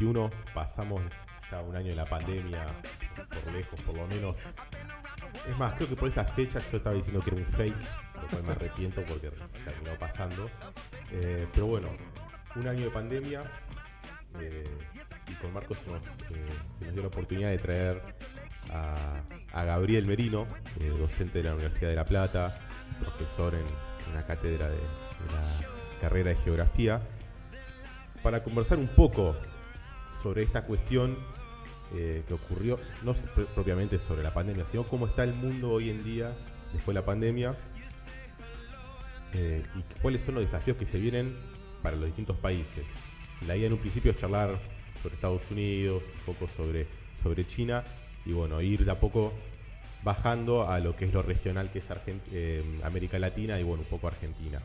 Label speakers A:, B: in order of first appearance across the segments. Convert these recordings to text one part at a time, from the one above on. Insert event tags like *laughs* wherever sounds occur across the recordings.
A: 2021, pasamos ya un año de la pandemia, por lejos por lo menos. Es más, creo que por estas fechas yo estaba diciendo que era un fake, lo cual me arrepiento porque terminó pasando. Eh, pero bueno, un año de pandemia eh, y con Marcos nos, eh, se nos dio la oportunidad de traer a, Gabriel Merino, docente de la Universidad de La Plata, profesor en una cátedra de, de la carrera de geografía, para conversar un poco sobre esta cuestión eh, que ocurrió, no propiamente sobre la pandemia, sino cómo está el mundo hoy en día después de la pandemia eh, y cuáles son los desafíos que se vienen para los distintos países. La idea en un principio es charlar sobre Estados Unidos, un poco sobre, sobre China y bueno, ir de a poco bajando a lo que es lo regional que es Argent- eh, América Latina y bueno, un poco Argentina.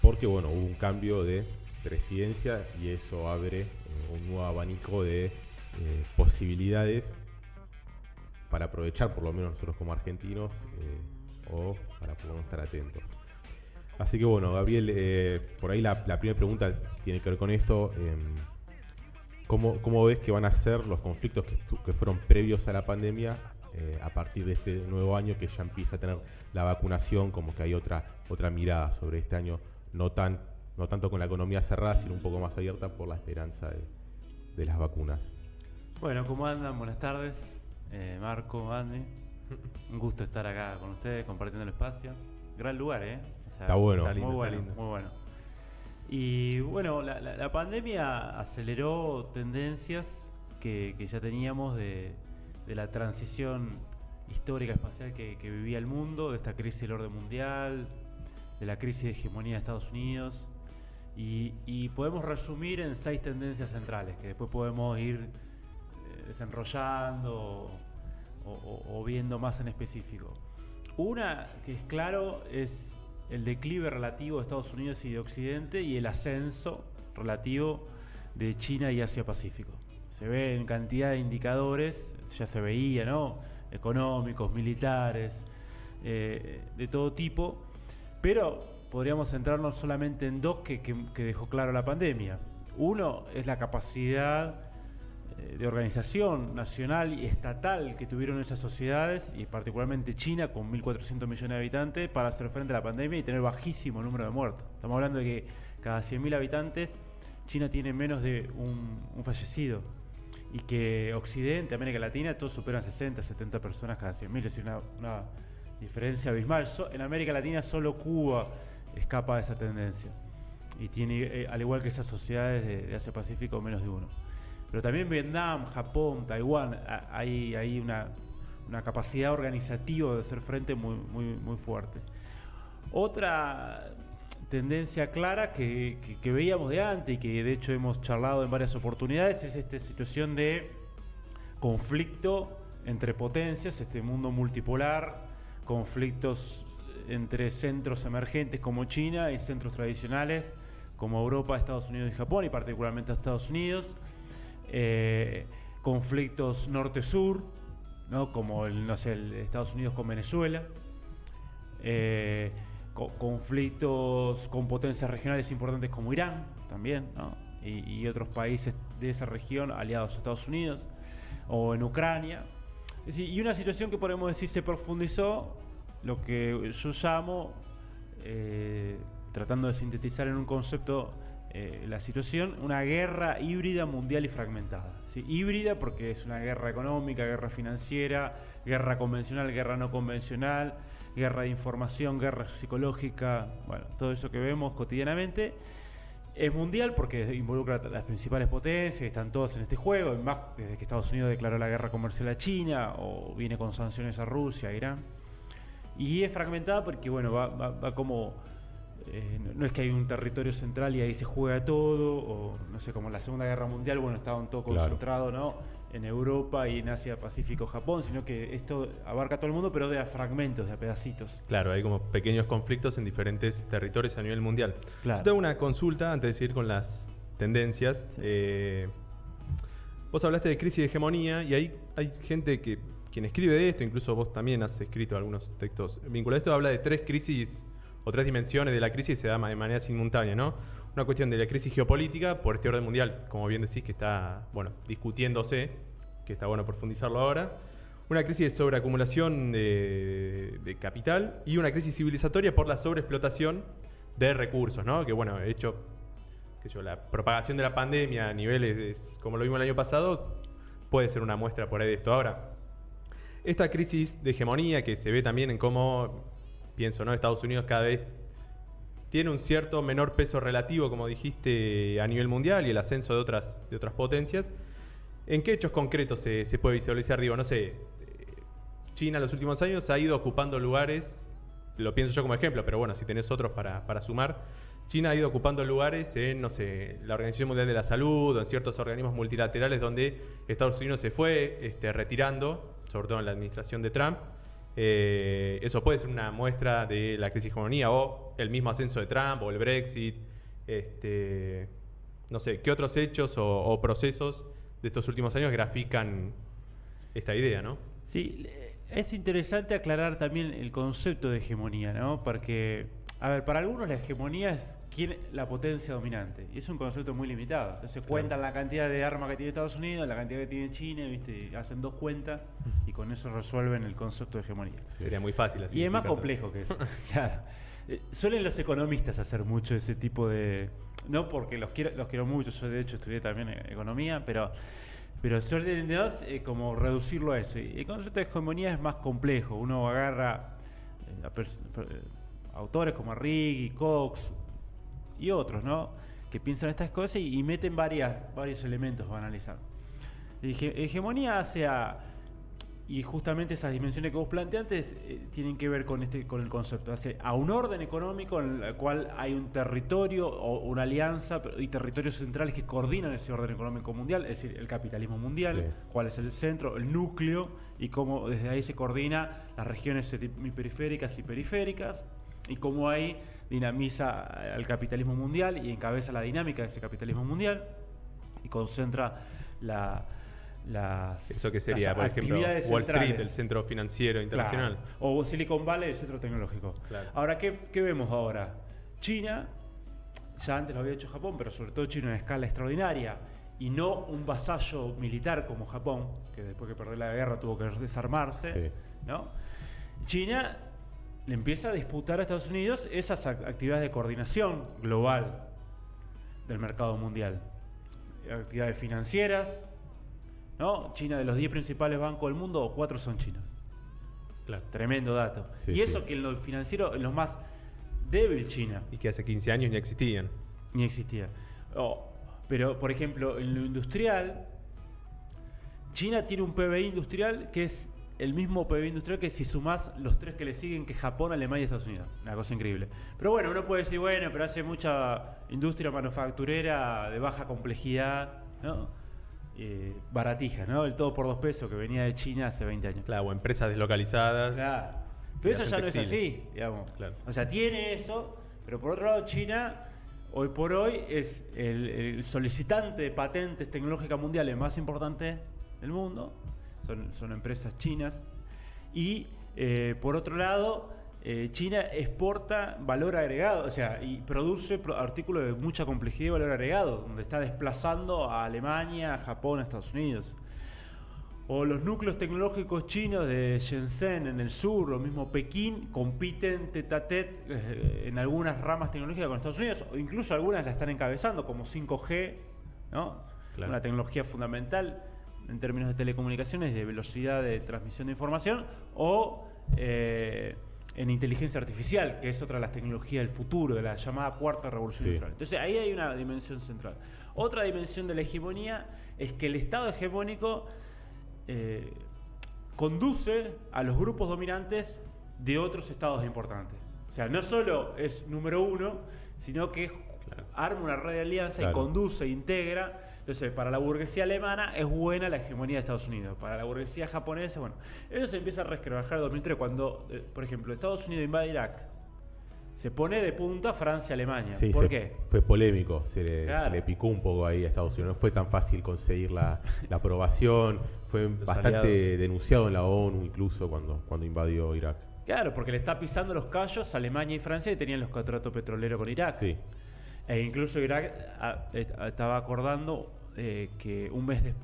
A: Porque bueno, hubo un cambio de presidencia y eso abre eh, un nuevo abanico de eh, posibilidades para aprovechar por lo menos nosotros como argentinos eh, o para menos estar atentos. Así que bueno, Gabriel, por ahí la, primera pregunta tiene que ver con esto. em, ¿cómo, cómo ves que van a ser los conflictos que, fueron previos a la pandemia a partir de este nuevo año que ya empieza a tener la vacunación? Como que hay otra, otra mirada sobre este año, no, tan, no tanto con la economía cerrada, sino un poco más abierta por la esperanza de, de las vacunas.
B: Bueno, ¿cómo andan? Buenas tardes. Eh, Marco, Andy. Un gusto estar acá con ustedes compartiendo el espacio. Gran lugar, ¿eh? O sea,
A: Está bueno.
B: Muy
A: Está lindo,
B: bueno,
A: está lindo.
B: muy bueno. Y bueno, la, la- la pandemia aceleró tendencias que, que ya teníamos de, de la transición histórica espacial que, que vivía el mundo, de esta crisis del orden mundial, de la crisis de hegemonía de Estados Unidos. Y, podemos resumir en seis tendencias centrales, que después podemos ir eh, desenrollando o viendo más en específico. Una que es claro es el declive relativo de Estados Unidos y de Occidente y el ascenso relativo de China y Asia-Pacífico. Se ve en cantidad de indicadores, ya se veía, ¿no? Económicos, militares, eh, de todo tipo, pero podríamos centrarnos solamente en dos que, que- dejó claro la pandemia. Uno es la capacidad eh, de organización nacional y estatal que tuvieron esas sociedades, y particularmente China, con 1.400 millones de habitantes, para hacer frente a la pandemia y tener bajísimo número de muertos. Estamos hablando de que cada 100.000 habitantes, China tiene menos de un, fallecido. Y que Occidente, América Latina, todos superan 60, 70 personas cada 100.000. Es decir, una, una diferencia abismal. En América Latina solo Cuba escapa de esa tendencia. Y tiene, eh, al igual que esas sociedades de, de Asia-Pacífico, menos de uno. Pero también Vietnam, Japón, Taiwán, hay, hay una, capacidad organizativa de hacer frente muy, muy, muy fuerte. Otra tendencia clara que, que- que veíamos de antes y que de hecho hemos charlado en varias oportunidades es esta situación de conflicto entre potencias, este mundo multipolar, conflictos entre centros emergentes como China y centros tradicionales como Europa, Estados Unidos y Japón, y particularmente Estados Unidos, eh, conflictos norte-sur, ¿no? como el, no sé, el Estados Unidos con Venezuela, eh, co- conflictos con potencias regionales importantes como Irán también, ¿no? y, y otros países de esa región aliados a Estados Unidos, o en Ucrania. Y una situación que podemos decir se profundizó, lo que yo llamo, eh, tratando de sintetizar en un concepto eh, la situación, una guerra híbrida mundial y fragmentada. Híbrida porque es una guerra económica, guerra financiera, guerra convencional, guerra no convencional, guerra de información, guerra psicológica, bueno, todo eso que vemos cotidianamente. Es mundial porque involucra a las principales potencias, están todos en este juego, más desde que Estados Unidos declaró la guerra comercial a China o viene con sanciones a Rusia, a Irán. Y es fragmentada porque, bueno, va, va- va como... eh, no, no es que hay un territorio central y ahí se juega todo, o no sé, como en la Segunda Guerra Mundial, bueno, estaban todo
A: Claro.
B: concentrado, ¿no? En Europa y en Asia, Pacífico, Japón, sino que esto abarca todo el mundo, pero de a fragmentos, de a pedacitos.
C: Claro, hay como pequeños conflictos en diferentes territorios a nivel mundial.
B: Claro.
C: Yo tengo una consulta antes de seguir con las tendencias. Eh, vos hablaste de crisis de hegemonía y ahí hay gente que quien escribe de esto, incluso vos también has escrito algunos textos vinculados a esto, habla de tres crisis o tres dimensiones de la crisis y se da de manera simultánea, ¿no? Una cuestión de la crisis geopolítica por este orden mundial, como bien decís, que está, bueno, discutiéndose, que está bueno profundizarlo ahora. Una crisis de sobreacumulación de, de capital y una crisis civilizatoria por la sobreexplotación de recursos, ¿no? Que bueno, de hecho, que la propagación de la pandemia a niveles como lo vimos el año pasado puede ser una muestra por ahí de esto. Ahora, esta crisis de hegemonía que se ve también en cómo, pienso, ¿no? Estados Unidos cada vez tiene un cierto menor peso relativo, como dijiste, a nivel mundial y el ascenso de otras, de otras potencias. ¿En qué hechos concretos se, se puede visualizar? Digo, no sé, eh, China en los últimos años ha ido ocupando lugares, lo pienso yo como ejemplo, pero bueno, si tenés otros para, para sumar, China ha ido ocupando lugares en, no sé, la Organización Mundial de la Salud o en ciertos organismos multilaterales donde Estados Unidos se fue este, retirando, sobre todo en la administración de Trump. Eh, eso puede ser una muestra de la crisis de hegemonía o el mismo ascenso de Trump o el Brexit. Este, no sé, ¿qué otros hechos o, o procesos de estos últimos años grafican esta idea, no?
B: Sí, es interesante aclarar también el concepto de hegemonía, ¿no? Porque, a ver, para algunos la hegemonía es quién, la potencia dominante. Y es un concepto muy limitado. Entonces cuentan la cantidad de armas que tiene Estados Unidos, la cantidad que tiene China, ¿viste? Y hacen dos cuentas y con eso resuelven el concepto de hegemonía.
C: Sería muy fácil así.
B: Y es más complejo que eso. *laughs* claro. Eh, Suelen los economistas hacer mucho ese tipo de. No porque los quiero, los quiero mucho, yo de hecho estudié también eh, economía, pero, pero suelen. Eh, como reducirlo a eso. Y el concepto de hegemonía es más complejo. Uno agarra eh, a autores como Rigg y Cox y otros, ¿no? Que piensan estas cosas y, y meten varias, varios elementos para analizar. Hege- hegemonía hace a, y justamente esas dimensiones que vos planteaste eh, tienen que ver con este con el concepto hace a un orden económico en el cual hay un territorio o una alianza y territorios centrales que coordinan ese orden económico mundial es decir el capitalismo mundial
A: Sí.
B: cuál es el centro el núcleo y cómo desde ahí se coordina las regiones semiperiféricas y periféricas y cómo ahí dinamiza al capitalismo mundial y encabeza la dinámica de ese capitalismo mundial y concentra la las
C: Eso que sería, por ejemplo, Wall Street, el centro financiero internacional.
B: Claro. O Silicon Valley, el centro tecnológico.
C: Claro.
B: Ahora, ¿qué, qué vemos ahora? China, ya antes lo había hecho Japón, pero sobre todo China en escala extraordinaria, y no un vasallo militar como Japón, que después que perdió la guerra tuvo que desarmarse,
A: Sí.
B: ¿no? China le empieza a disputar a Estados Unidos esas ac- actividades de coordinación global del mercado mundial. Actividades financieras, ¿no? China de los 10 principales bancos del mundo, cuatro son chinos.
C: Claro.
B: Tremendo dato.
A: Sí,
B: y eso
A: sí.
B: que en lo financiero, en lo más débil China,
C: Y que hace 15 años ni existían.
B: ni existía. Oh, pero, por ejemplo, en lo industrial, China tiene un PBI industrial que es el mismo PBI industrial que si sumás los tres que le siguen, que Japón, Alemania y Estados Unidos. Una cosa increíble. Pero bueno, uno puede decir, bueno, pero hace mucha industria manufacturera de baja complejidad, ¿no? Eh, baratija, ¿no? El todo por dos pesos que venía de China hace 20 años.
C: Claro, o empresas deslocalizadas.
B: Claro. Pero eso ya no es así, digamos.
C: Claro.
B: O sea, tiene eso, pero por otro lado China, hoy por hoy, es el, el solicitante de patentes tecnológicas mundiales más importante del mundo. Son, son empresas chinas. Y eh, por otro lado, eh, China exporta valor agregado, o sea, y produce pro- artículos de mucha complejidad y valor agregado, donde está desplazando a Alemania, a Japón, a Estados Unidos. O los núcleos tecnológicos chinos de Shenzhen en el sur, o mismo Pekín, compiten tete a tete eh, en algunas ramas tecnológicas con Estados Unidos, o incluso algunas la están encabezando, como 5G, ¿no?
C: Claro.
B: Una tecnología fundamental en términos de telecomunicaciones, de velocidad de transmisión de información, o eh, en inteligencia artificial, que es otra de las tecnologías del futuro, de la llamada cuarta revolución
A: Sí.
B: industrial. Entonces ahí hay una dimensión central. Otra dimensión de la hegemonía es que el Estado hegemónico eh, conduce a los grupos dominantes de otros estados importantes. O sea, no solo es número uno, sino que arma una red de alianza y conduce, integra. Entonces, para la burguesía alemana es buena la hegemonía de Estados Unidos. Para la burguesía japonesa, bueno. Eso se empieza a resquebrajar en 2003 cuando, eh, por ejemplo, Estados Unidos invade Irak. Se pone de punta Francia-Alemania.
A: Sí,
B: ¿Por
A: se-
B: qué?
A: Fue polémico, se le,
B: Claro.
A: se le picó un poco ahí a Estados Unidos. No fue tan fácil conseguir la, la aprobación, fue bastante
C: aliados.
A: denunciado en la ONU incluso cuando, cuando invadió Irak.
B: Claro, porque le está pisando los callos a Alemania y Francia que tenían los contratos petroleros con Irak.
A: Sí,
B: E incluso Irak eh, estaba acordando eh, que un mes des-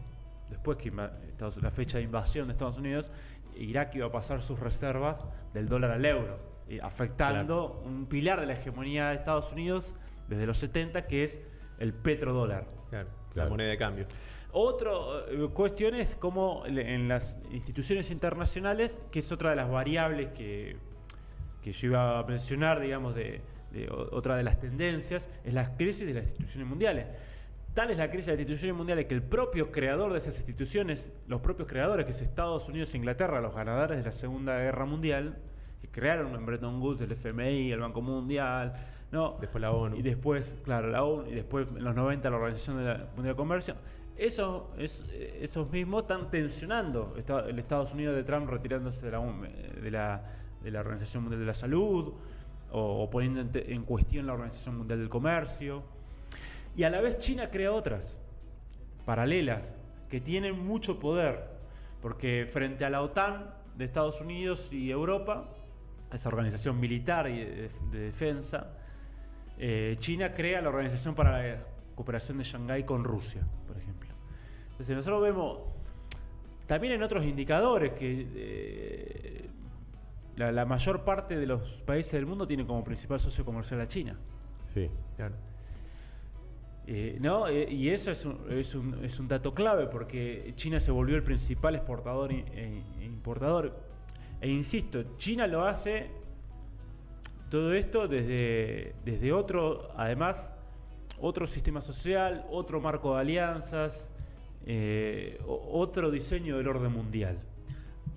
B: después que Estados- la fecha de invasión de Estados Unidos, Irak iba a pasar sus reservas del dólar al euro, afectando un pilar de la hegemonía de Estados Unidos desde los 70, que es el petrodólar.
C: Claro,
A: Claro.
C: La moneda de cambio.
B: Otra cuestión es cómo en las instituciones internacionales, que es otra de las variables que, que yo iba a mencionar, digamos, de, de otra de las tendencias, es la crisis de las instituciones mundiales. Tal es la crisis de las instituciones mundiales que el propio creador de esas instituciones, los propios creadores, que es Estados Unidos e Inglaterra, los ganadores de la Segunda Guerra Mundial, que crearon en Bretton Woods el FMI, el Banco Mundial, ¿no?
C: Después la ONU.
B: Y después, claro, la ONU, y después en los 90 la Organización de la Mundial de Comercio. Eso, es, eh, esos mismos están tensionando el Estados Unidos de Trump retirándose de la, de la, de la Organización Mundial de la Salud o, o poniendo en, en cuestión la Organización Mundial del Comercio. Y a la vez China crea otras paralelas que tienen mucho poder, porque frente a la OTAN de Estados Unidos y Europa, esa organización militar y de, de defensa, eh, China crea la Organización para la Cooperación de Shanghái con Rusia, por ejemplo. Entonces nosotros vemos también en otros indicadores que eh, la, la mayor parte de los países del mundo tienen como principal socio comercial a China.
A: sí.
C: Claro.
B: Eh, ¿no? Eh, y eso es un, es, un, es un dato clave porque China se volvió el principal exportador e e importador. E insisto, China lo hace todo esto desde, desde otro, además, otro sistema social, otro marco de alianzas, eh, otro diseño del orden mundial.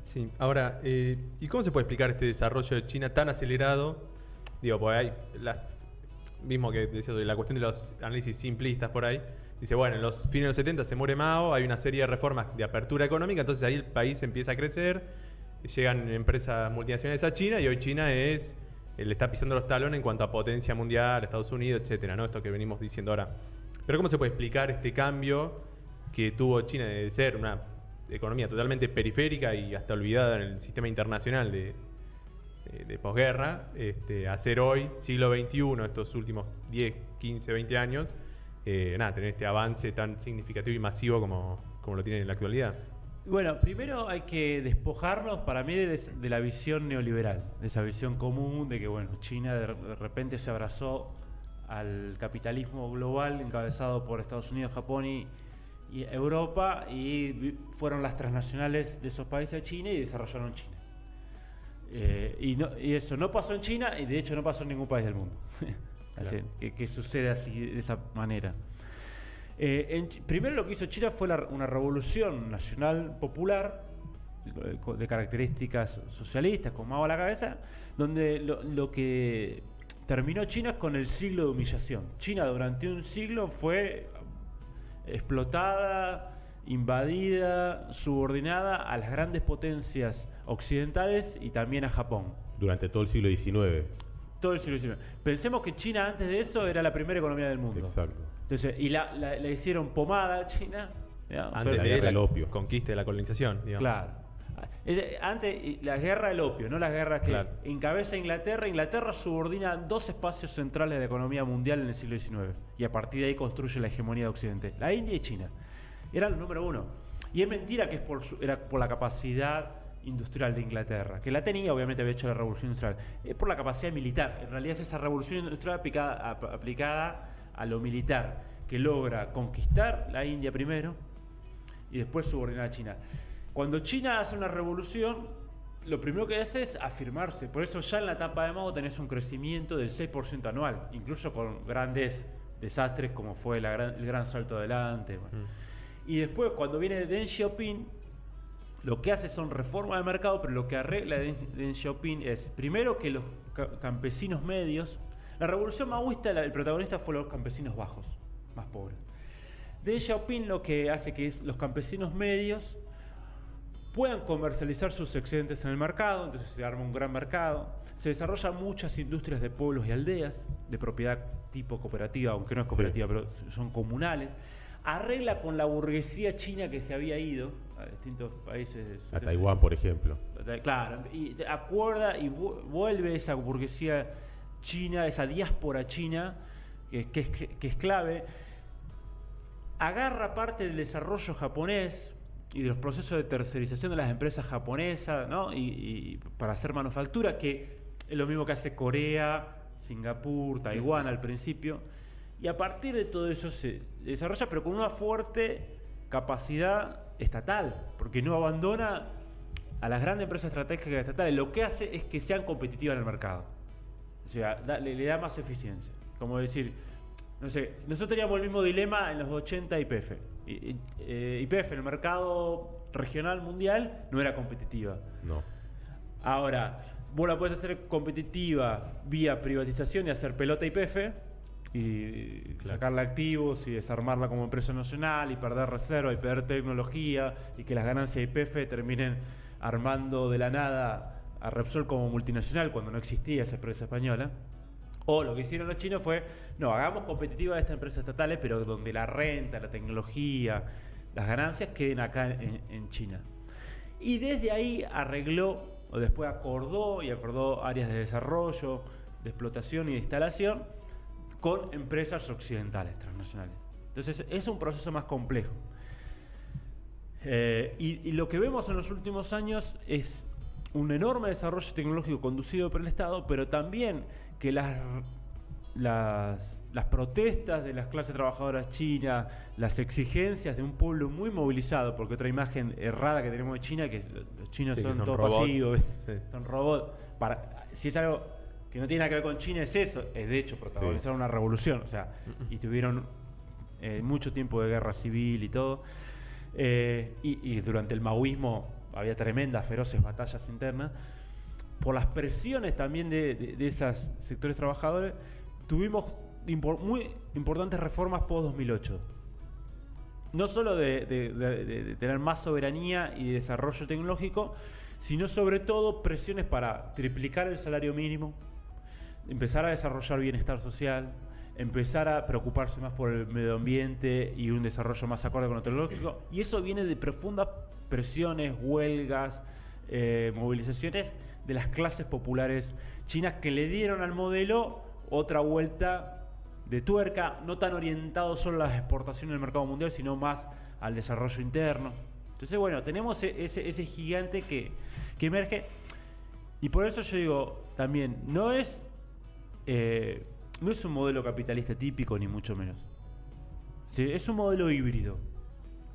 C: Sí, ahora, eh, ¿y cómo se puede explicar este desarrollo de China tan acelerado? Digo, pues hay la, mismo que decía de la cuestión de los análisis simplistas por ahí. Dice, bueno, en los fines de los 70 se muere Mao, hay una serie de reformas de apertura económica, entonces ahí el país empieza a crecer, llegan empresas multinacionales a China y hoy China es eh, le está pisando los talones en cuanto a potencia mundial, Estados Unidos, etcétera, ¿no? Esto que venimos diciendo ahora. Pero ¿cómo se puede explicar este cambio que tuvo China de ser una economía totalmente periférica y hasta olvidada en el sistema internacional de, de, de posguerra, este, a ser hoy, siglo XXI, estos últimos 10, 15, 20 años, eh, nada, tener este avance tan significativo y masivo como, como lo tiene en la actualidad?
B: Bueno, primero hay que despojarnos para mí de, de la visión neoliberal, de esa visión común de que bueno, China de, de repente se abrazó al capitalismo global encabezado por Estados Unidos, Japón y, y Europa y fueron las transnacionales de esos países a China y desarrollaron China. Eh, y, no- y eso no pasó en China y de hecho no pasó en ningún país del mundo. *laughs* Así,
C: Claro.
B: que, que sucede así, de esa manera. Eh, en primero lo que hizo China fue la- una revolución nacional popular eh, de características socialistas, con Mao a la cabeza, donde lo, lo que terminó China es con el siglo de humillación. China durante un siglo fue explotada, invadida, subordinada a las grandes potencias occidentales y también a Japón.
A: Durante todo el siglo XIX.
B: Todo el siglo XIX. Pensemos que China antes de eso era la primera economía del mundo.
A: Exacto.
B: Entonces, y la, la- la hicieron pomada a China. ¿ya?
C: Antes
A: la
C: de
A: guerra
C: la
A: del opio.
C: conquista de la colonización, digamos.
B: Claro. Antes, la guerra del opio, no las guerras que
C: Claro.
B: encabeza Inglaterra. Inglaterra subordina dos espacios centrales de la economía mundial en el siglo XIX. Y a partir de ahí construye la hegemonía de Occidente. La India y China. Eran los número uno. Y es mentira que es por, su- era por la capacidad industrial de Inglaterra, que la tenía, obviamente había hecho la revolución industrial, es por la capacidad militar. En realidad es esa revolución industrial aplicada, ap- aplicada a lo militar, que logra conquistar la India primero, y después subordinar a China. Cuando China hace una revolución, lo primero que hace es afirmarse. Por eso ya en la etapa de Mao tenés un crecimiento del 6% anual, incluso con grandes desastres como fue la gran- el gran salto adelante. bueno.
C: Mm.
B: Y después, cuando viene Deng Xiaoping, lo que hace son reformas de mercado, pero lo que arregla Deng, Xiaoping es, primero, que los ca- campesinos medios. La revolución maoísta, el protagonista fue los campesinos bajos, más pobres. Deng Xiaoping lo que hace que es los campesinos medios puedan comercializar sus excedentes en el mercado, entonces se arma un gran mercado. Se desarrollan muchas industrias de pueblos y aldeas, de propiedad tipo cooperativa, aunque no es cooperativa, pero son comunales. Arregla con la burguesía china que se había ido a distintos países.
A: A Taiwán, por ejemplo.
B: Claro, y acuerda y vu- vuelve esa burguesía china, esa diáspora china, que, que es, que es clave, agarra parte del desarrollo japonés y de los procesos de tercerización de las empresas japonesas, ¿no? Y, y para hacer manufactura, que es lo mismo que hace Corea, Singapur, Taiwán al principio, y a partir de todo eso se desarrolla, pero con una fuerte capacidad estatal, porque no abandona a las grandes empresas estratégicas estatales, lo que hace es que sean competitivas en el mercado. O sea, da- le, le da más eficiencia. Como decir, no sé, nosotros teníamos el mismo dilema en los 80 IPF. Y- eh, IPF en el mercado regional mundial no era competitiva.
A: No.
B: Ahora, vos la puedes hacer competitiva vía privatización y hacer pelota IPF y sacarle activos y desarmarla como empresa nacional y perder reserva y perder tecnología y que las ganancias de IPF terminen armando de la nada a Repsol como multinacional cuando no existía esa empresa española. O lo que hicieron los chinos fue, no, hagamos competitiva a estas empresas estatales, pero donde la renta, la tecnología, las ganancias queden acá en, China. Y desde ahí arregló, o después acordó y acordó áreas de desarrollo, de explotación y de instalación con empresas occidentales transnacionales. Entonces es un proceso más complejo. Eh, y, y lo que vemos en los últimos años es un enorme desarrollo tecnológico conducido por el Estado, pero también que las, las, las protestas de las clases trabajadoras chinas, las exigencias de un pueblo muy movilizado, porque otra imagen errada que tenemos de China, que los chinos
C: Sí,
B: son,
C: son
B: todos
C: robots.
B: pasivos,
C: Sí.
B: son robots. Para, si es algo que no tiene nada que ver con China, es eso, es de hecho protagonizaron una revolución, o sea, y tuvieron eh, mucho tiempo de guerra civil y todo. Eh, y, y durante el maoísmo había tremendas, feroces batallas internas. Por las presiones también de, de- de esos sectores trabajadores, tuvimos impor- muy importantes reformas post-2008. No solo de, de- de- de- de tener más soberanía y desarrollo tecnológico, sino sobre todo presiones para triplicar el salario mínimo, empezar a desarrollar bienestar social, empezar a preocuparse más por el medio ambiente y un desarrollo más acorde con lo tecnológico. Y eso viene de profundas presiones, huelgas, eh, movilizaciones de las clases populares chinas que le dieron al modelo otra vuelta de tuerca, no tan orientado solo a las exportaciones del mercado mundial, sino más al desarrollo interno. Entonces, bueno, tenemos e- ese, gigante que, emerge. Y por eso yo digo, también, no es, eh, no es un modelo capitalista típico, ni mucho menos. Es un modelo híbrido.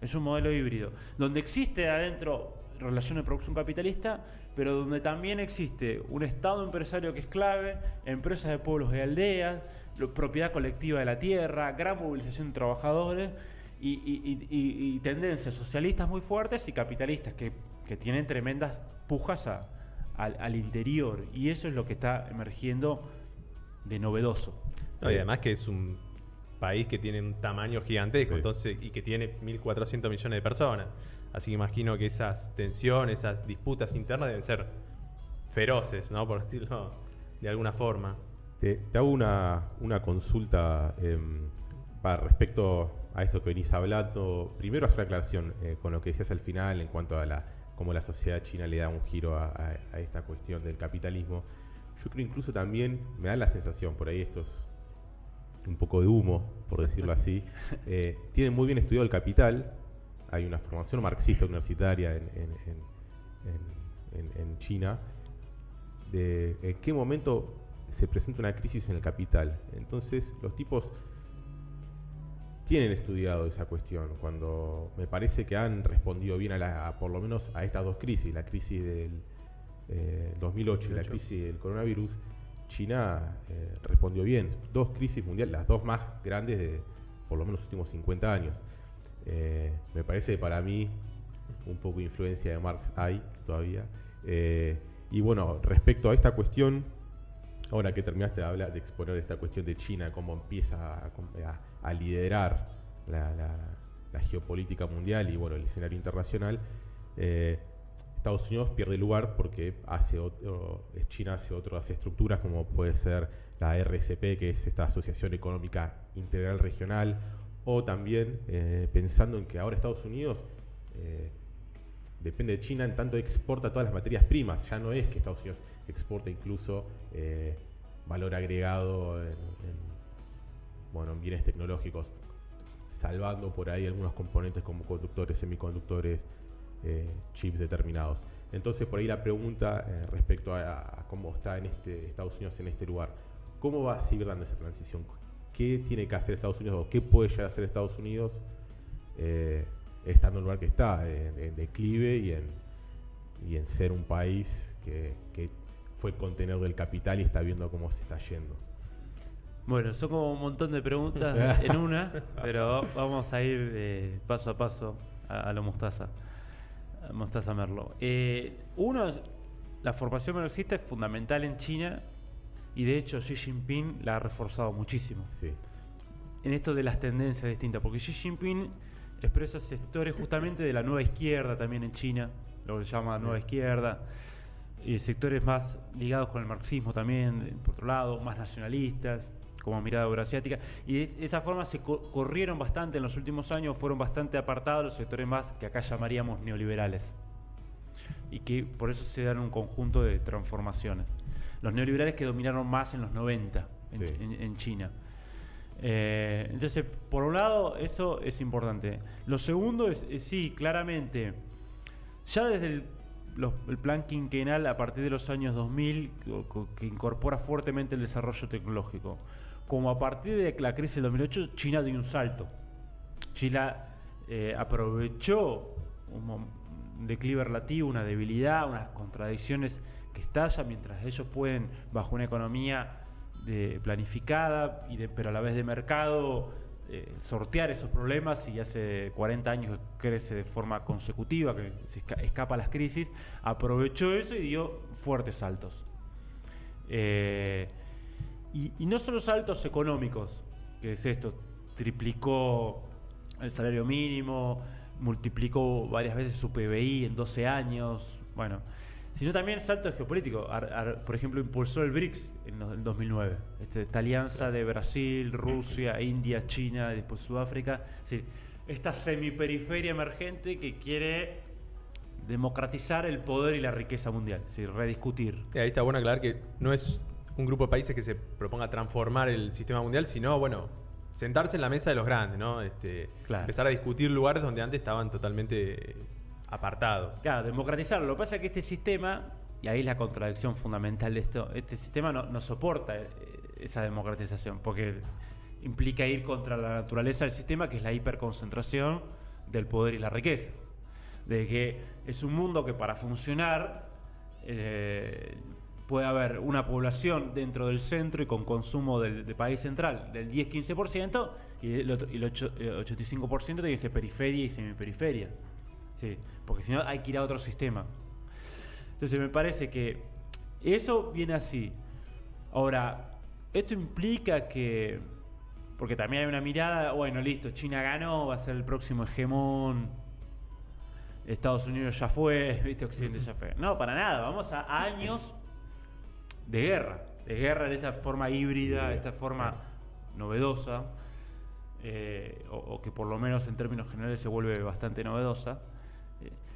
B: Es un modelo híbrido. Donde existe adentro relación de producción capitalista, pero donde también existe un Estado empresario que es clave, empresas de pueblos y aldeas, lo- propiedad colectiva de la tierra, gran movilización de trabajadores y, y- y- y- y tendencias socialistas muy fuertes y capitalistas que, que tienen tremendas pujas a- al, al interior. Y eso es lo que está emergiendo de novedoso.
C: No, y además que es un país que tiene un tamaño gigantesco
A: Sí.
C: entonces y que tiene 1.400 millones de personas. Así que imagino que esas tensiones, esas disputas internas deben ser feroces, ¿no? Por decirlo de alguna forma.
A: Te, te hago una, una consulta em, para respecto a esto que venís hablando. Primero hacer aclaración eh, con lo que decías al final en cuanto a la cómo la sociedad china le da un giro a, a- a esta cuestión del capitalismo. Yo creo incluso también, me da la sensación, por ahí esto es un poco de humo, por decirlo así, *laughs* eh, tienen muy bien estudiado el capital, hay una formación marxista universitaria en, en- en- en- en- en China, de en qué momento se presenta una crisis en el capital. Entonces, los tipos tienen estudiado esa cuestión, cuando me parece que han respondido bien a, la, a por lo menos a estas dos crisis, la crisis del eh, 2008 y la
C: 2008.
A: crisis del coronavirus, China eh, respondió bien. Dos crisis mundiales, las dos más grandes de por lo menos los últimos 50 años. Eh, me parece que para mí un poco de influencia de Marx hay todavía. Eh, y bueno, respecto a esta cuestión, ahora que terminaste de hablar, de exponer esta cuestión de China, cómo empieza a, liderar la, geopolítica mundial y bueno, el escenario internacional, eh, Estados Unidos pierde lugar porque hace China hace otras estructuras como puede ser la RCP, que es esta Asociación Económica Integral Regional, o también eh, pensando en que ahora Estados Unidos eh, depende de China en tanto exporta todas las materias primas, ya no es que Estados Unidos exporta incluso eh, valor agregado en, en, bueno, en bienes tecnológicos, salvando por ahí algunos componentes como conductores, semiconductores, eh, chips determinados. Entonces, por ahí la pregunta eh, respecto a, cómo está en este Estados Unidos en este lugar, ¿cómo va a seguir dando esa transición? ¿Qué tiene que hacer Estados Unidos o qué puede llegar a hacer Estados Unidos estando en el lugar que está, en, declive y en, y en ser un país que fue contenedor del capital y está viendo cómo se está yendo?
B: Bueno, son como un montón de preguntas *laughs* en una, pero vamos a ir eh, paso a paso a, a lo Mostaza. a Mostaza Merlo. Eh, uno, la formación marxista es fundamental en China y de hecho Xi Jinping la ha reforzado muchísimo
A: Sí,
B: en esto de las tendencias distintas, porque Xi Jinping expresa sectores justamente de la nueva izquierda también en China, lo que se llama nueva izquierda, y sectores más ligados con el marxismo también, por otro lado, más nacionalistas, como mirada euroasiática, y de esa forma se co- corrieron bastante en los últimos años, fueron bastante apartados los sectores más que acá llamaríamos neoliberales, y que por eso se dan un conjunto de transformaciones. Los neoliberales que dominaron más en los 90 en,
A: Sí.
B: en- en China. Eh, entonces, por un lado, eso es importante. Lo segundo es, es sí, claramente, ya desde el, el plan quinquenal a partir de los años 2000, que, que incorpora fuertemente el desarrollo tecnológico, como a partir de la crisis del 2008, China dio un salto. China eh, aprovechó un, declive relativo, una debilidad, unas contradicciones que estallan mientras ellos pueden, bajo una economía de- planificada, y de, pero a la vez de mercado, eh, sortear esos problemas y hace 40 años crece de forma consecutiva, que se esca- escapa a las crisis, aprovechó eso y dio fuertes saltos. Eh, y, y no solo saltos económicos, que es esto, triplicó el salario mínimo, multiplicó varias veces su PBI en 12 años, bueno, sino también saltos geopolíticos. Ar- ar- por ejemplo, impulsó el BRICS en el 2009, este, esta alianza de Brasil, Rusia, India, China, y después Sudáfrica. Es decir, esta semiperiferia emergente que quiere democratizar el poder y la riqueza mundial, es decir, rediscutir.
C: Ahí está bueno aclarar que no es un grupo de países que se proponga transformar el sistema mundial, sino, bueno, sentarse en la mesa de los grandes, ¿no? Este,
B: Claro.
C: Empezar a discutir lugares donde antes estaban totalmente apartados.
B: Claro, democratizarlo. Lo que pasa es que este sistema, y ahí es la contradicción fundamental de esto, este sistema no, no soporta eh, esa democratización, porque implica ir contra la naturaleza del sistema, que es la hiperconcentración del poder y la riqueza. De que es un mundo que para funcionar eh, puede haber una población dentro del centro y con consumo del, país central del 10-15% y el, otro- el eh, 85% tiene que ser periferia y semiperiferia. Sí, porque si no hay que ir a otro sistema. Entonces me parece que eso viene así. Ahora, esto implica que, porque también hay una mirada, bueno, listo, China ganó, va a ser el próximo hegemón, Estados Unidos ya fue, *laughs* viste, Occidente ya fue. No, para nada, vamos a años de guerra, de guerra de esta forma híbrida, de esta forma novedosa, eh, o, o que por lo menos en términos generales se vuelve bastante novedosa.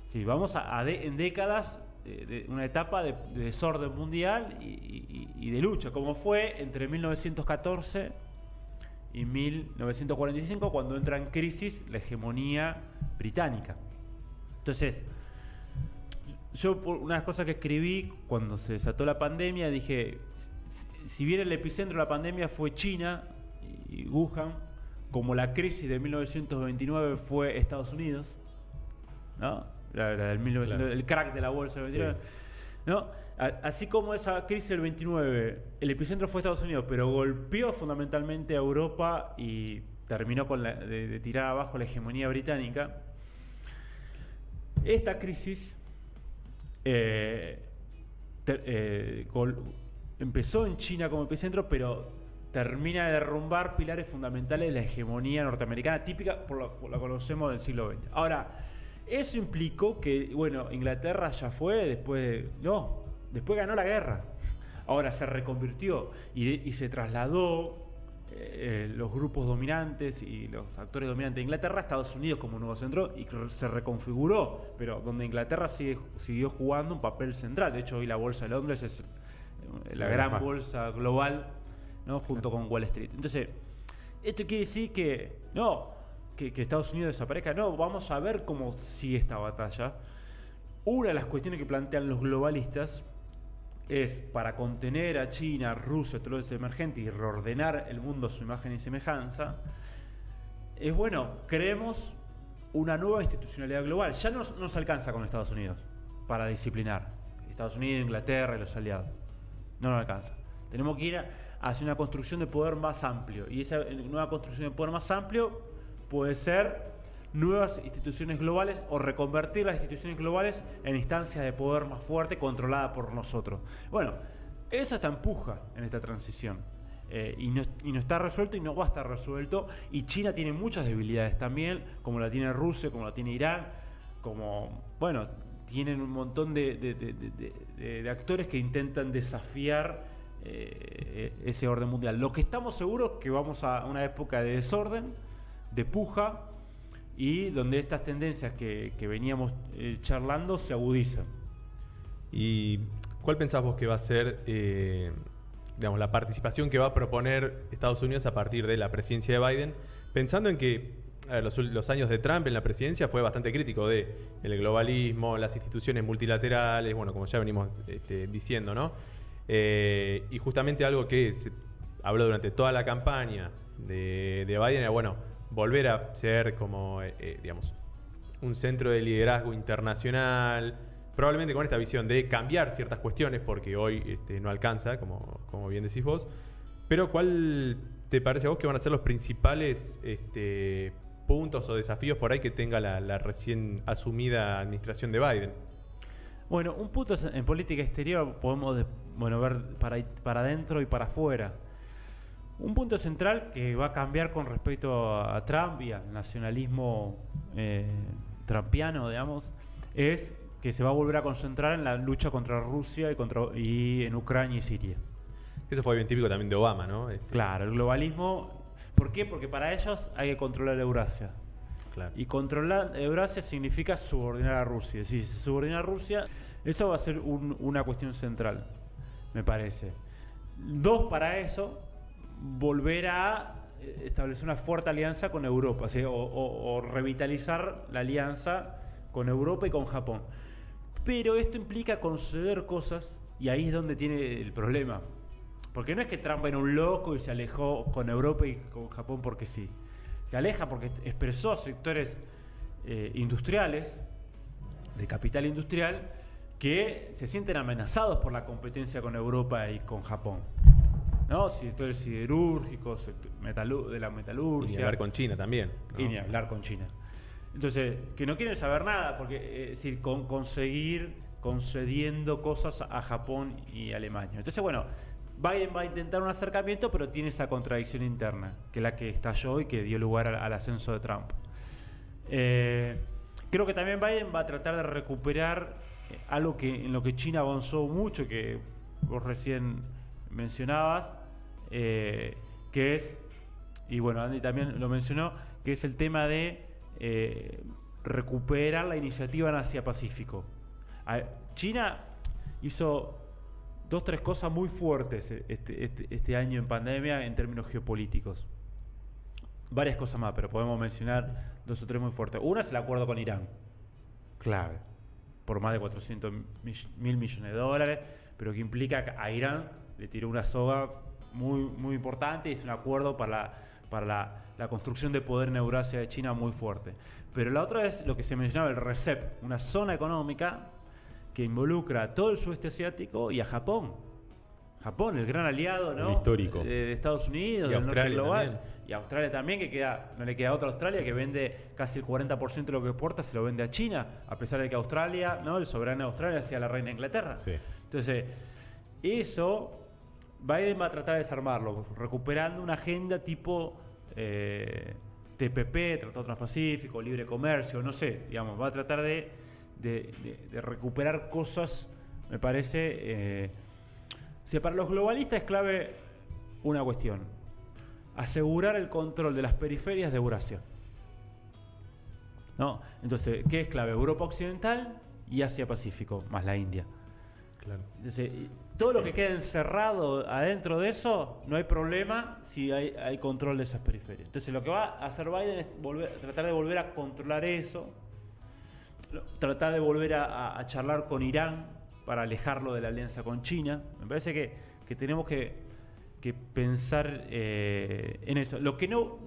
B: Eh, sí, vamos a, a en décadas eh, una etapa de, de desorden mundial y, de lucha, como fue entre 1914 y 1945, cuando entra en crisis la hegemonía británica. Entonces, yo por unas cosas que escribí cuando se desató la pandemia, dije, si- si bien el epicentro de la pandemia fue China y Wuhan, como la crisis de 1929 fue Estados Unidos, ¿no? La- la del 1900
A: Claro.
B: El crack de la bolsa del 29, ¿no? A- Así como esa crisis del 29, el epicentro fue Estados Unidos, pero golpeó fundamentalmente a Europa y terminó con la, de, de tirar abajo la hegemonía británica. Esta crisis eh, ter- eh, col- empezó en China como epicentro, pero termina de derrumbar pilares fundamentales de la hegemonía norteamericana típica por la que conocemos del siglo XX. Ahora, eso implicó que, bueno, Inglaterra ya fue, después, de- no, después ganó la guerra. Ahora se reconvirtió y, y se trasladó eh, los grupos dominantes y los actores dominantes de Inglaterra a Estados Unidos como nuevo centro y se reconfiguró, pero donde Inglaterra sigue, siguió jugando un papel central. De hecho, hoy la bolsa de Londres es eh, la gran bolsa global, ¿no? junto con Wall Street. Entonces, esto quiere decir que no, que, que Estados Unidos desaparezca. No, vamos a ver cómo sigue esta batalla. Una de las cuestiones que plantean los globalistas es para contener a China, Rusia, todo eso emergente y reordenar el mundo a su imagen y semejanza, es bueno, creemos una nueva institucionalidad global. Ya no nos alcanza con Estados Unidos para disciplinar. Estados Unidos, Inglaterra y los aliados. No nos alcanza. Tenemos que ir hacia una construcción de poder más amplio. Y esa eh, nueva construcción de poder más amplio puede ser nuevas instituciones globales o reconvertir las instituciones globales en instancias de poder más fuerte controlada por nosotros. Bueno, esa está empuja en esta transición. Eh, y, no, está resuelto y no va a estar resuelto. Y China tiene muchas debilidades también, como la tiene Rusia, como la tiene Irán, como, bueno, tienen un montón de, actores que intentan desafiar eh, ese orden mundial. Lo que estamos seguros es que vamos a una época de desorden, de puja, y donde estas tendencias que, veníamos eh, charlando se agudizan.
C: ¿Y cuál pensás vos que va a ser eh, digamos, la participación que va a proponer Estados Unidos a partir de la presidencia de Biden? Pensando en que los, los años de Trump en la presidencia fue bastante crítico de el globalismo, las instituciones multilaterales, bueno, como ya venimos este, diciendo, ¿no? Eh, y justamente algo que se habló durante toda la campaña de, de Biden era, bueno, volver a ser como, eh, eh, digamos, un centro de liderazgo internacional, probablemente con esta visión de cambiar ciertas cuestiones, porque hoy este, no alcanza, como, como bien decís vos. Pero ¿cuál te parece a vos que van a ser los principales este, puntos o desafíos por ahí que tenga la, recién asumida administración de Biden?
B: Bueno, un punto en política exterior podemos de- bueno, ver para, para adentro y para afuera. Un punto central que va a cambiar con respecto a, Trump y al nacionalismo eh, trumpiano, digamos, es que se va a volver a concentrar en la lucha contra Rusia y, contra, y en Ucrania y Siria.
C: Eso fue bien típico también de Obama, ¿no? Este,
B: Claro, el globalismo. ¿Por qué? Porque para ellos hay que controlar Eurasia.
C: claro.
B: Y controlar Eurasia significa subordinar a Rusia. Si se subordina a Rusia, eso va a ser un- una cuestión central, me parece. Dos, para eso, volver a eh, establecer una fuerte alianza con Europa, o, revitalizar la alianza con Europa y con Japón. Pero esto implica conceder cosas, y ahí es donde tiene el problema. Porque no es que Trump era un loco y se alejó con Europa y con Japón porque sí. Se aleja porque expresó sectores eh, industriales, de capital industrial, que se sienten amenazados por la competencia con Europa y con Japón. ¿No? Sectores siderúrgicos, sector- metalu- de la
C: Y
B: metalurgia.
C: ni hablar con China también. ¿no?
B: Y ni hablar con China. Entonces, que no quieren saber nada, porque eh, es decir, con conseguir concediendo cosas a Japón y Alemania. Entonces, bueno, Biden va a intentar un acercamiento, pero tiene esa contradicción interna, que es la que estalló y que dio lugar al, al ascenso de Trump. Eh, creo que también Biden va a tratar de recuperar eh, algo que en lo que China avanzó mucho, que vos recién mencionabas, eh, que es, y bueno, Andy también lo mencionó, que es el tema de eh, recuperar la iniciativa en Asia-Pacífico. A- China hizo dos, tres cosas muy fuertes eh, este, este- este año en pandemia en términos geopolíticos. Varias cosas más, pero podemos mencionar dos o tres muy fuertes. Una es el acuerdo con Irán. Clave. Por más de 400 mill- mil millones de dólares, pero que implica que a Irán le tiró una soga muy, muy importante y es un acuerdo para la, para la, la construcción de poder en Eurasia de China muy fuerte. Pero la otra es lo que se mencionaba, el RCEP, una zona económica que involucra a todo el sudeste asiático y a Japón. Japón, el gran aliado, ¿no?
A: Histórico.
B: De, de Estados Unidos,
C: Y
B: del norte
C: Australia
B: global.
C: también.
B: Y Australia también, que queda, no le queda otra a Australia, que vende casi el 40% de lo que exporta, se lo vende a China, a pesar de que Australia, ¿no? El soberano de Australia hacía la reina de Inglaterra.
A: Sí.
B: Entonces, eso Biden va a tratar de desarmarlo, recuperando una agenda tipo eh, TPP, Tratado Transpacífico, Libre Comercio, no sé, digamos, va a tratar de, de- de- de recuperar cosas, me parece. eh, para los globalistas es clave una cuestión, asegurar el control de las periferias de Eurasia. ¿No? Entonces, ¿qué es clave? Europa Occidental y Asia Pacífico, más la India.
C: Claro.
B: Entonces, todo lo que quede encerrado adentro de eso, no hay problema si hay, control de esas periferias. Entonces, lo que va a hacer Biden es tratar de volver a controlar eso, tratar de volver a, charlar con Irán para alejarlo de la alianza con China. Me parece que, que tenemos que, que pensar eh, en eso. Lo que no,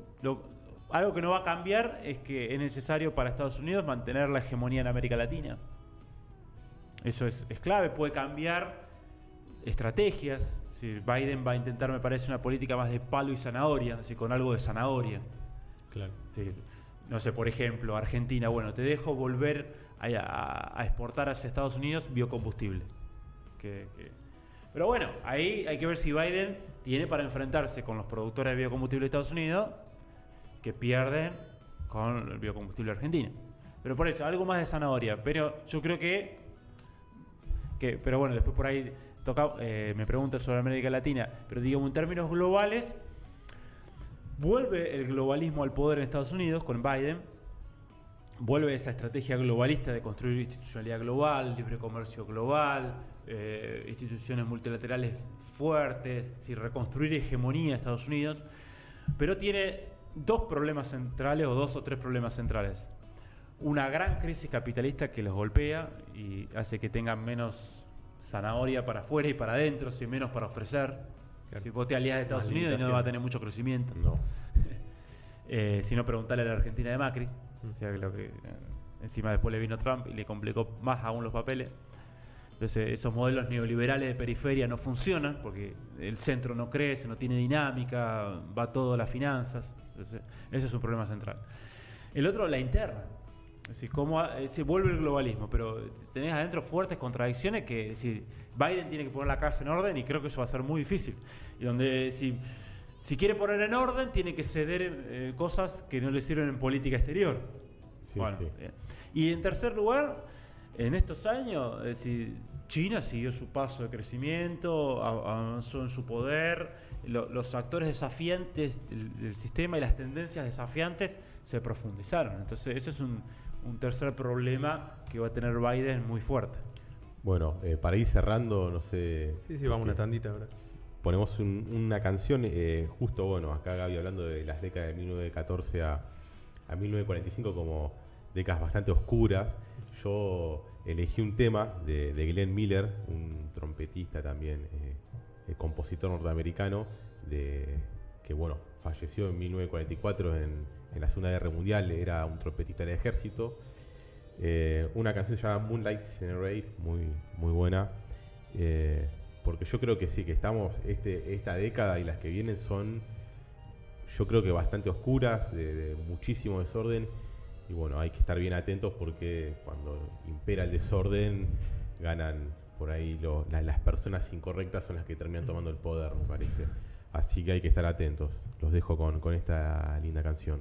B: algo que no va a cambiar es que es necesario para Estados Unidos mantener la hegemonía en América Latina. Eso es, es clave, puede cambiar estrategias. Si Biden va a intentar, me parece, una política más de palo y zanahoria, así con algo de zanahoria.
C: Claro.
B: Sí, no sé, por ejemplo, Argentina, bueno, te dejo volver a, a- a exportar hacia Estados Unidos biocombustible. Que- que- Pero bueno, ahí hay que ver si Biden tiene para enfrentarse con los productores de biocombustible de Estados Unidos que pierden con el biocombustible argentino. Pero por eso, algo más de zanahoria. Pero yo creo que que, pero bueno, después por ahí eh, me pregunta sobre América Latina, pero digamos en términos globales, vuelve el globalismo al poder en Estados Unidos con Biden, vuelve esa estrategia globalista de construir institucionalidad global, libre comercio global, eh, instituciones multilaterales fuertes, reconstruir hegemonía de Estados Unidos, pero tiene dos problemas centrales o dos o tres problemas centrales. Una gran crisis capitalista que los golpea y hace que tengan menos zanahoria para afuera y para adentro, sin menos para ofrecer.
C: Claro.
B: Si vos te alías de Estados
C: Más
B: Unidos y no va a tener mucho crecimiento.
A: No. *laughs*
B: Eh, si no, preguntarle a la Argentina de Macri. O sea, lo que, eh, encima después le vino Trump y le complicó más aún los papeles. Entonces, esos modelos neoliberales de periferia no funcionan porque el centro no crece, no tiene dinámica, va todo a las finanzas. Entonces, ese es un problema central. El otro, la interna. Es decir, cómo eh, se vuelve el globalismo, pero tenés adentro fuertes contradicciones que decir, Biden tiene que poner la casa en orden y creo que eso va a ser muy difícil. Y donde si, si quiere poner en orden, tiene que ceder eh, cosas que no le sirven en política exterior.
A: Sí,
B: Bueno,
A: sí.
B: bien. Y en tercer lugar, en estos años, es decir, China siguió su paso de crecimiento, avanzó en su poder, lo- los actores desafiantes del, sistema y las tendencias desafiantes se profundizaron. Entonces, ese es un, un tercer problema que va a tener Biden muy fuerte.
A: Bueno, eh, para ir cerrando, no sé.
C: Sí, sí, vamos una tandita ahora.
A: Ponemos un- una canción, eh, justo, bueno, acá Gaby hablando de las décadas de 1914 a, a 1945 como décadas bastante oscuras. Yo elegí un tema de, de Glenn Miller, un trompetista también, eh, eh, compositor norteamericano, de, que bueno, falleció en 1944 en, en la Segunda Guerra Mundial, era un trompetista del ejército. Eh, una canción llamada Moonlight Generate, muy, muy buena. Eh, porque yo creo que sí, que estamos, este, esta década y las que vienen son, yo creo que bastante oscuras, de, muchísimo desorden. Y bueno, hay que estar bien atentos porque cuando impera el desorden, ganan por ahí lo- la- las personas incorrectas son las que terminan tomando el poder, me parece. Así que hay que estar atentos. Los dejo con, con esta linda canción.